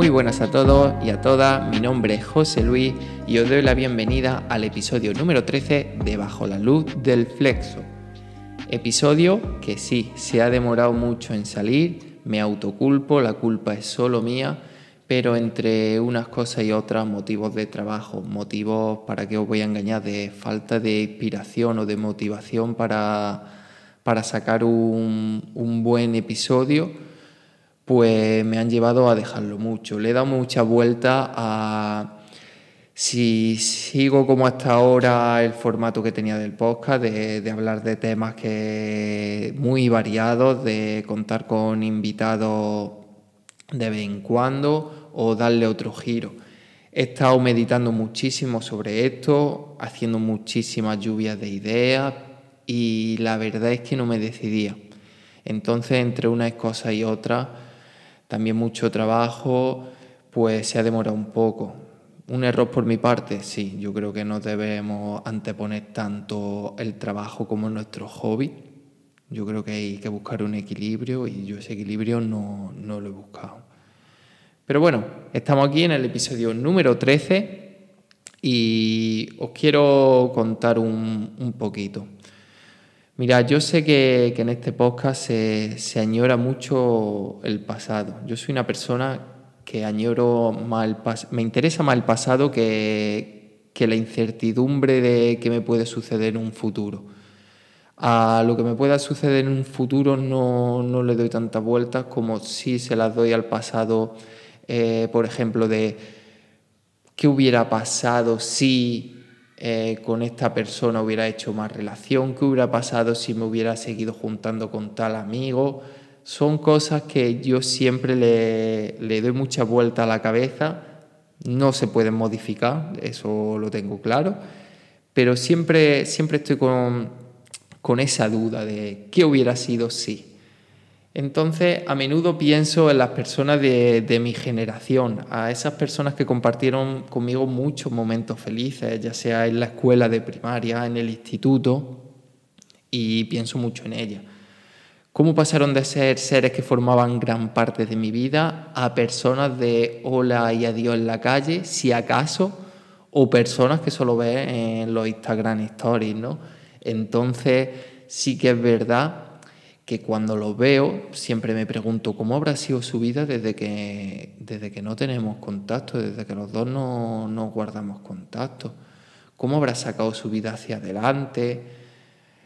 Muy buenas a todos y a todas, mi nombre es José Luis y os doy la bienvenida al episodio número 13 de Bajo la Luz del Flexo. Episodio que sí, se ha demorado mucho en salir, me autoculpo, la culpa es solo mía, pero entre unas cosas y otras, motivos de trabajo, motivos para que os voy a engañar, de falta de inspiración o de motivación para, para sacar un, un buen episodio, pues me han llevado a dejarlo mucho. Le he dado mucha vuelta a si sigo como hasta ahora el formato que tenía del podcast, de, de, hablar de temas que muy variados, de contar con invitados de vez en cuando o darle otro giro. He estado meditando muchísimo sobre esto, haciendo muchísimas lluvias de ideas y la verdad es que no me decidía. Entonces, entre una cosa y otra, también mucho trabajo, pues se ha demorado un poco. Un error por mi parte, sí, yo creo que no debemos anteponer tanto el trabajo como nuestro hobby. Yo creo que hay que buscar un equilibrio y yo ese equilibrio no, no lo he buscado. Pero bueno, estamos aquí en el episodio número 13 y os quiero contar un, un poquito. Mira, yo sé que, en este podcast se, añora mucho el pasado. Yo soy una persona que añoro más el me interesa más el pasado que, que la incertidumbre de qué me puede suceder en un futuro. A lo que me pueda suceder en un futuro no, no le doy tantas vueltas como si se las doy al pasado eh, por ejemplo, de qué hubiera pasado si eh, con esta persona hubiera hecho más relación, qué hubiera pasado si me hubiera seguido juntando con tal amigo. Son cosas que yo siempre le, le doy mucha vuelta a la cabeza, no se pueden modificar, eso lo tengo claro, pero siempre, siempre estoy con, con esa duda de qué hubiera sido si. Entonces, a menudo pienso en las personas de, mi generación, a esas personas que compartieron conmigo muchos momentos felices, ya sea en la escuela de primaria, en el instituto, y pienso mucho en ellas. ¿Cómo pasaron de ser seres que formaban gran parte de mi vida a personas de hola y adiós en la calle, si acaso, o personas que solo ves en los Instagram Stories, ¿no? Entonces, sí que es verdad que cuando lo veo siempre me pregunto cómo habrá sido su vida desde que, desde que no tenemos contacto, desde que los dos no, no guardamos contacto. ¿Cómo habrá sacado su vida hacia adelante?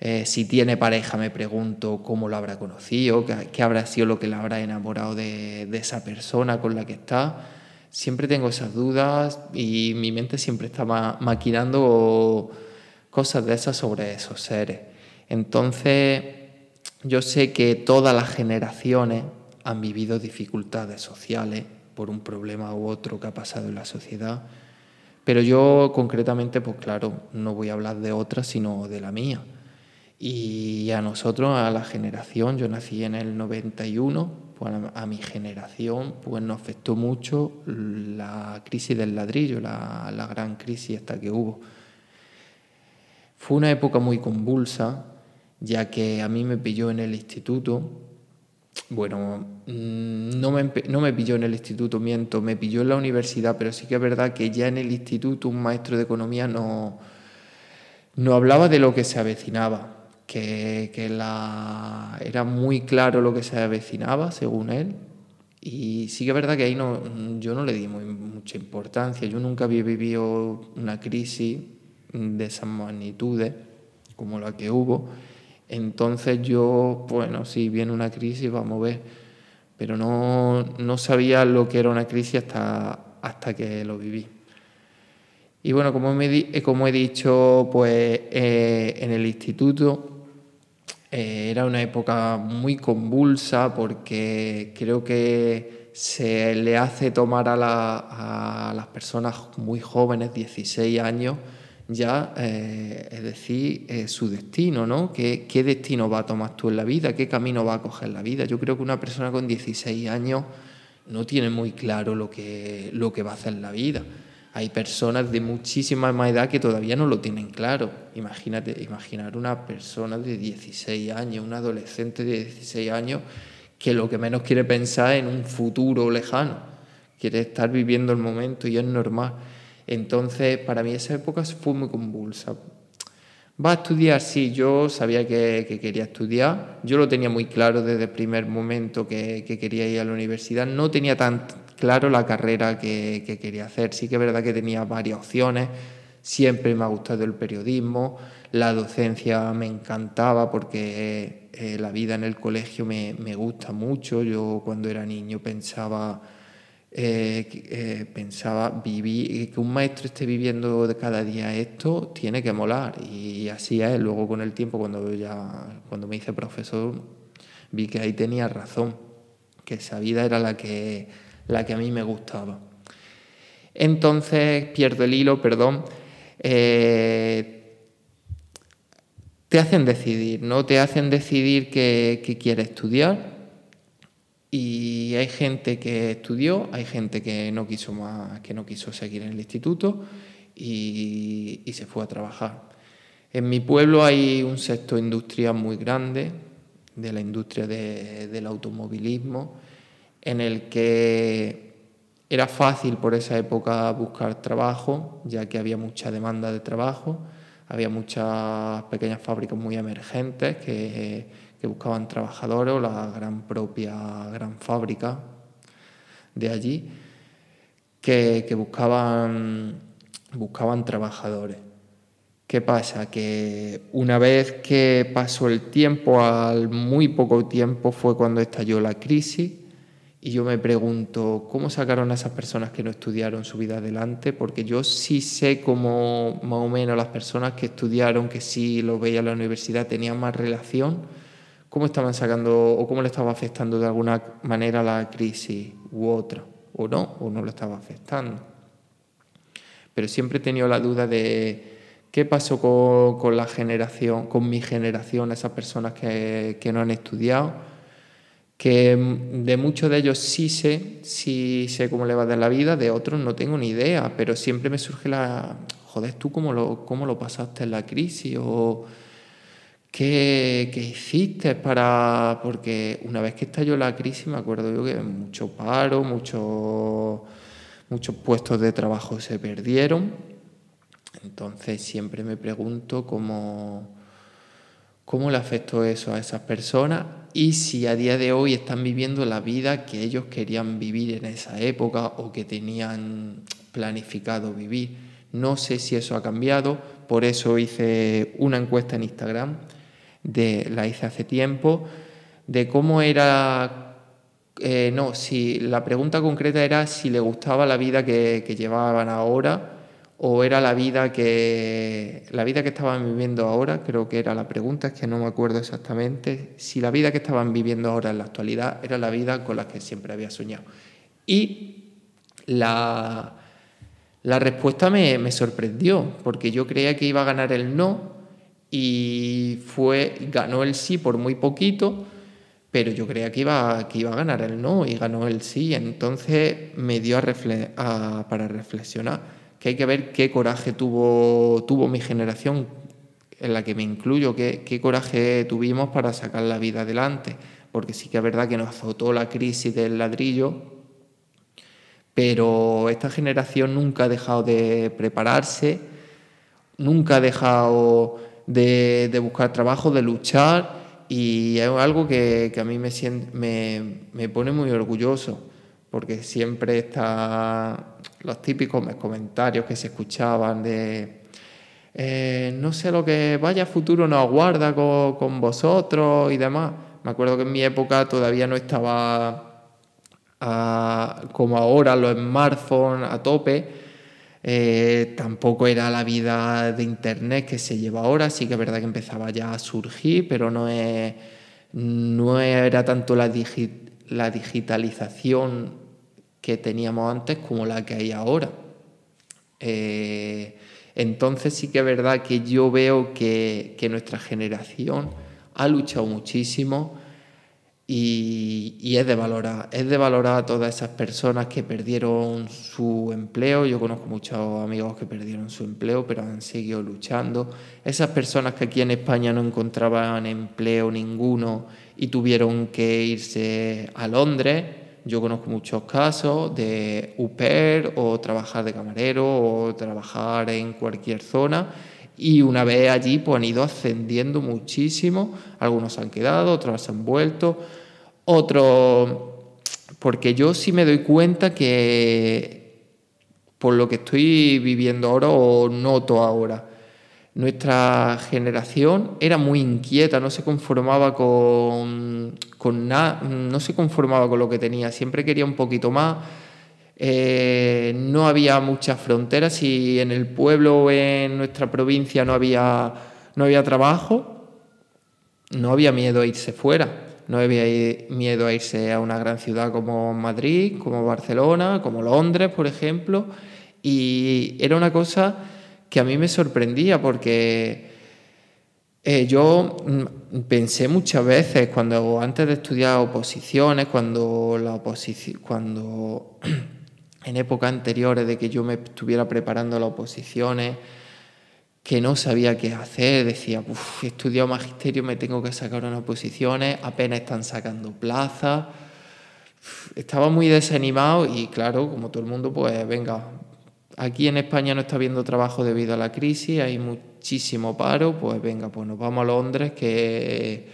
Eh, si tiene pareja, me pregunto cómo lo habrá conocido, qué, qué habrá sido lo que le habrá enamorado de, de, esa persona con la que está. Siempre tengo esas dudas y mi mente siempre está ma maquinando cosas de esas sobre esos seres. Entonces, yo sé que todas las generaciones han vivido dificultades sociales por un problema u otro que ha pasado en la sociedad, pero yo concretamente, pues claro, no voy a hablar de otra, sino de la mía. Y a nosotros, a la generación, yo nací en el 91, pues a, mi generación pues nos afectó mucho la crisis del ladrillo, la, la gran crisis esta que hubo. Fue una época muy convulsa, ya que a mí me pilló en el instituto, bueno, mm, no me, no me pilló en el instituto, miento, me pilló en la universidad, pero sí que es verdad que ya en el instituto un maestro de economía no, no hablaba de lo que se avecinaba, que, que la, era muy claro lo que se avecinaba, según él, y sí que es verdad que ahí no, yo no le di muy, mucha importancia, yo nunca había vivido una crisis de esas magnitudes como la que hubo, entonces yo, bueno, si viene una crisis, vamos a ver, pero no, no sabía lo que era una crisis hasta, hasta que lo viví. Y bueno, como, me, eh, como he dicho, pues eh, en el instituto eh, era una época muy convulsa porque creo que se le hace tomar a, la, a las personas muy jóvenes, 16 años, ya, eh, es decir, eh, su destino, ¿no? ¿Qué, ¿Qué, destino va a tomar tú en la vida? ¿Qué camino va a coger la vida? Yo creo que una persona con 16 años no tiene muy claro lo que, lo que va a hacer en la vida. Hay personas de muchísima más edad que todavía no lo tienen claro. Imagínate, imaginar una persona de 16 años, un adolescente de 16 años, que lo que menos quiere pensar en un futuro lejano quieres estar viviendo el momento y es normal. Entonces, para mí esa época fue muy convulsa. ¿Va a estudiar? Sí, yo sabía que, quería estudiar. Yo lo tenía muy claro desde el primer momento que, quería ir a la universidad. No tenía tan claro la carrera que, quería hacer. Sí que es verdad que tenía varias opciones. Siempre me ha gustado el periodismo. La docencia me encantaba porque eh, la vida en el colegio me, me gusta mucho. Yo cuando era niño pensaba eh, eh, pensaba, vivir, que un maestro esté viviendo de cada día esto, tiene que molar. Y así es. Luego con el tiempo, cuando, ya, cuando me hice profesor, vi que ahí tenía razón, que esa vida era la que, la que a mí me gustaba. Entonces, pierdo el hilo, perdón. Eh, te hacen decidir, ¿no? Te hacen decidir qué quieres estudiar y hay gente que estudió, hay gente que no quiso más, que no quiso seguir en el instituto y, se fue a trabajar. En mi pueblo hay un sector industrial muy grande, de la industria del automovilismo, en el que era fácil por esa época buscar trabajo, ya que había mucha demanda de trabajo, había muchas pequeñas fábricas muy emergentes que que buscaban trabajadores o la gran propia gran fábrica de allí que, buscaban, buscaban trabajadores. ¿Qué pasa? Que una vez que pasó el tiempo, al muy poco tiempo fue cuando estalló la crisis y yo me pregunto, ¿cómo sacaron a esas personas que no estudiaron su vida adelante? Porque yo sí sé cómo más o menos las personas que estudiaron, que sí lo veía en la universidad, tenían más relación cómo estaban sacando o cómo le estaba afectando de alguna manera la crisis u otra, o no, o no le estaba afectando. Pero siempre he tenido la duda de qué pasó con, la generación, con mi generación, esas personas que, no han estudiado, que de muchos de ellos sí sé, sí sé cómo le va de la vida, de otros no tengo ni idea, pero siempre me surge la, joder, ¿tú cómo lo, cómo lo pasaste en la crisis? O ¿Qué, hiciste para...? Porque una vez que estalló la crisis me acuerdo yo que mucho paro, muchos muchos puestos de trabajo se perdieron. Entonces siempre me pregunto cómo, cómo le afectó eso a esas personas y si a día de hoy están viviendo la vida que ellos querían vivir en esa época o que tenían planificado vivir. No sé si eso ha cambiado, por eso hice una encuesta en Instagram de, la hice hace tiempo, de cómo era, eh, no, si la pregunta concreta era si le gustaba la vida que, llevaban ahora o era la vida que la vida que estaban viviendo ahora, creo que era la pregunta, es que no me acuerdo exactamente, si la vida que estaban viviendo ahora en la actualidad era la vida con la que siempre había soñado. Y la, la respuesta me, me sorprendió, porque yo creía que iba a ganar el no, y fue, ganó el sí por muy poquito, pero yo creía que iba, que iba a ganar el no y ganó el sí. Entonces me dio a para reflexionar que hay que ver qué coraje tuvo, tuvo mi generación, en la que me incluyo, qué, qué coraje tuvimos para sacar la vida adelante, porque sí que es verdad que nos azotó la crisis del ladrillo, pero esta generación nunca ha dejado de prepararse, nunca ha dejado de, buscar trabajo, de luchar y es algo que, a mí me, me, pone muy orgulloso porque siempre está los típicos comentarios que se escuchaban de eh, no sé lo que vaya futuro nos aguarda con, vosotros y demás. Me acuerdo que en mi época todavía no estaba ah, como ahora los smartphones a tope eh, tampoco era la vida de Internet que se lleva ahora, sí que es verdad que empezaba ya a surgir, pero no, no era tanto la, la digitalización que teníamos antes como la que hay ahora. Eh, entonces sí que es verdad que yo veo que, que nuestra generación ha luchado muchísimo y, es de valorar, es de valorar a todas esas personas que perdieron su empleo. Yo conozco muchos amigos que perdieron su empleo, pero han seguido luchando. Esas personas que aquí en España no encontraban empleo ninguno y tuvieron que irse a Londres, yo conozco muchos casos de UPER o trabajar de camarero o trabajar en cualquier zona y una vez allí pues han ido ascendiendo muchísimo, algunos han quedado, otros han vuelto, otros, porque yo sí me doy cuenta que por lo que estoy viviendo ahora o noto ahora, nuestra generación era muy inquieta, no se conformaba con, con nada, no se conformaba con lo que tenía, siempre quería un poquito más. Eh, no había muchas fronteras y en el pueblo o en nuestra provincia no había, no había trabajo, no había miedo a irse fuera, no había miedo a irse a una gran ciudad como Madrid, como Barcelona, como Londres, por ejemplo, y era una cosa que a mí me sorprendía porque eh, yo mm, pensé muchas veces cuando antes de estudiar oposiciones, cuando la oposición, cuando en épocas anteriores de que yo me estuviera preparando las oposiciones, que no sabía qué hacer, decía, he estudiado magisterio, me tengo que sacar unas oposiciones, apenas están sacando plazas. Estaba muy desanimado y claro, como todo el mundo, pues venga, Aquí en España no está habiendo trabajo debido a la crisis, hay muchísimo paro, pues venga, pues nos vamos a Londres, que,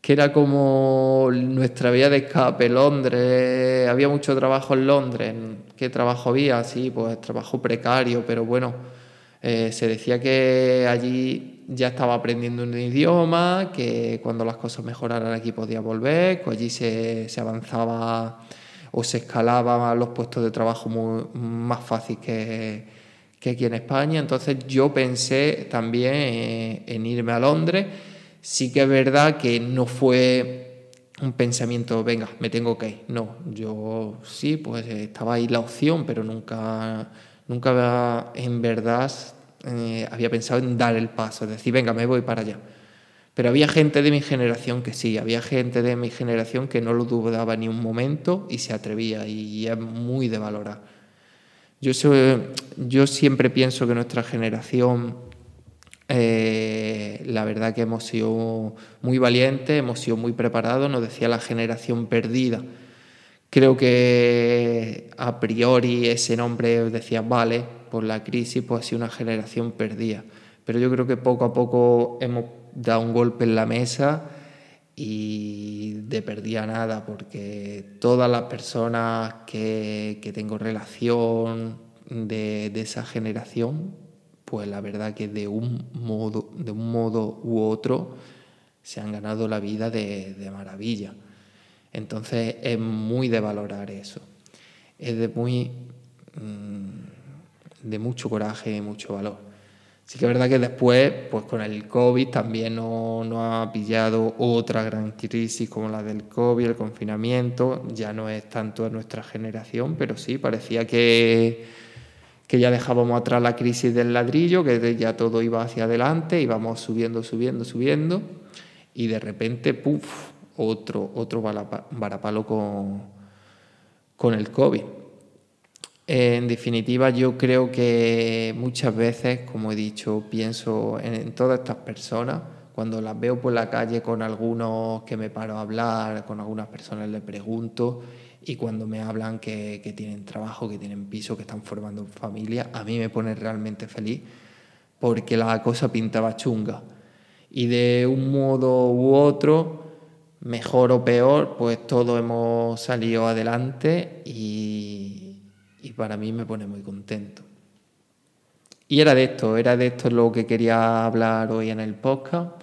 que era como nuestra vía de escape, Londres, había mucho trabajo en Londres, ¿qué trabajo había? Sí, pues trabajo precario, pero bueno, eh, se decía que allí ya estaba aprendiendo un idioma, que cuando las cosas mejoraran aquí podía volver, que allí se, avanzaba o se escalaban los puestos de trabajo más fácil que, aquí en España. Entonces yo pensé también en irme a Londres. Sí que es verdad que no fue un pensamiento, venga, me tengo que ir. No, yo sí, pues estaba ahí la opción, pero nunca, nunca en verdad eh, había pensado en dar el paso, decir, venga, me voy para allá. Pero había gente de mi generación que sí, había gente de mi generación que no lo dudaba ni un momento y se atrevía y es muy de valorar. Yo, yo siempre pienso que nuestra generación, eh, la verdad que hemos sido muy valientes, hemos sido muy preparados, nos decía la generación perdida. Creo que a priori ese nombre decía, vale, por la crisis, pues ha sido una generación perdida. Pero yo creo que poco a poco hemos da un golpe en la mesa y de perdía nada, porque todas las personas que, tengo relación de, esa generación, pues la verdad que de un modo, de un modo u otro se han ganado la vida de, de maravilla. Entonces es muy de valorar eso. Es de muy mm, de mucho coraje y mucho valor. Sí que es verdad que después, pues con el COVID también nos no ha pillado otra gran crisis como la del COVID, el confinamiento, ya no es tanto a nuestra generación, pero sí, parecía que, que ya dejábamos atrás la crisis del ladrillo, que ya todo iba hacia adelante, íbamos subiendo, subiendo, subiendo, y de repente, puff, otro, otro varapalo con, con el COVID. En definitiva, yo creo que muchas veces, como he dicho, pienso en, todas estas personas. Cuando las veo por la calle con algunos que me paro a hablar, con algunas personas les pregunto y cuando me hablan que, que tienen trabajo, que tienen piso, que están formando familia, a mí me pone realmente feliz porque la cosa pintaba chunga. Y de un modo u otro, mejor o peor, pues todos hemos salido adelante y para mí me pone muy contento. Y era de esto, era de esto lo que quería hablar hoy en el podcast.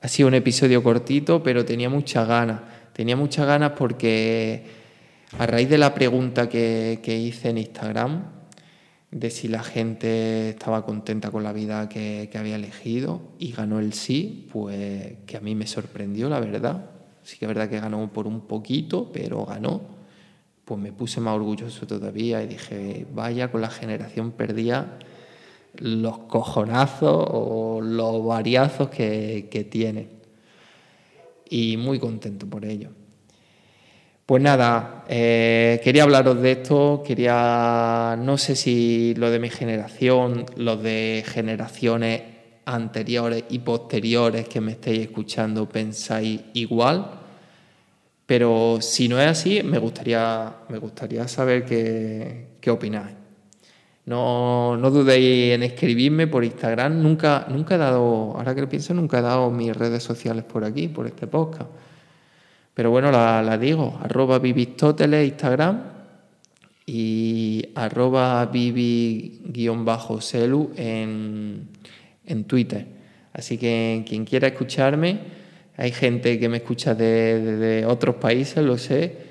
Ha sido un episodio cortito, pero tenía muchas ganas. Tenía muchas ganas porque a raíz de la pregunta que, hice en Instagram, de si la gente estaba contenta con la vida que, que, había elegido y ganó el sí, pues que a mí me sorprendió, la verdad. Sí que es verdad que ganó por un poquito, pero ganó pues me puse más orgulloso todavía y dije, vaya con la generación perdida los cojonazos o los variazos que, que tiene. Y muy contento por ello. Pues nada, eh, quería hablaros de esto, quería, no sé si lo de mi generación, los de generaciones anteriores y posteriores que me estéis escuchando pensáis igual Pero si no es así, me gustaría, me gustaría saber qué, qué opináis. No, no, dudéis en escribirme por Instagram. Nunca, nunca he dado, ahora que lo pienso, nunca he dado mis redes sociales por aquí, por este podcast. Pero bueno, la, digo, arroba vivistoteles Instagram y arroba vivi-celu en, en Twitter. Así que quien quiera escucharme, hay gente que me escucha de, de otros países, lo sé,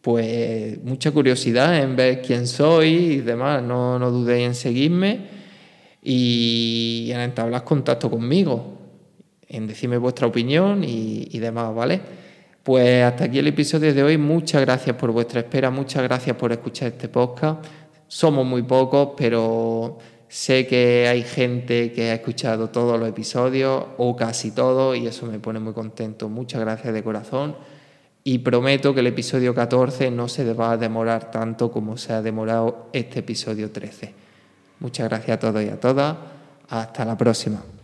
pues mucha curiosidad en ver quién soy y demás. No, no dudéis en seguirme y en entablar contacto conmigo, en decirme vuestra opinión y, y demás, ¿vale? Pues hasta aquí el episodio de hoy. Muchas gracias por vuestra espera, muchas gracias por escuchar este podcast. Somos muy pocos, pero sé que hay gente que ha escuchado todos los episodios o casi todos y eso me pone muy contento. Muchas gracias de corazón y prometo que el episodio 14 no se va a demorar tanto como se ha demorado este episodio 13. Muchas gracias a todos y a todas. Hasta la próxima.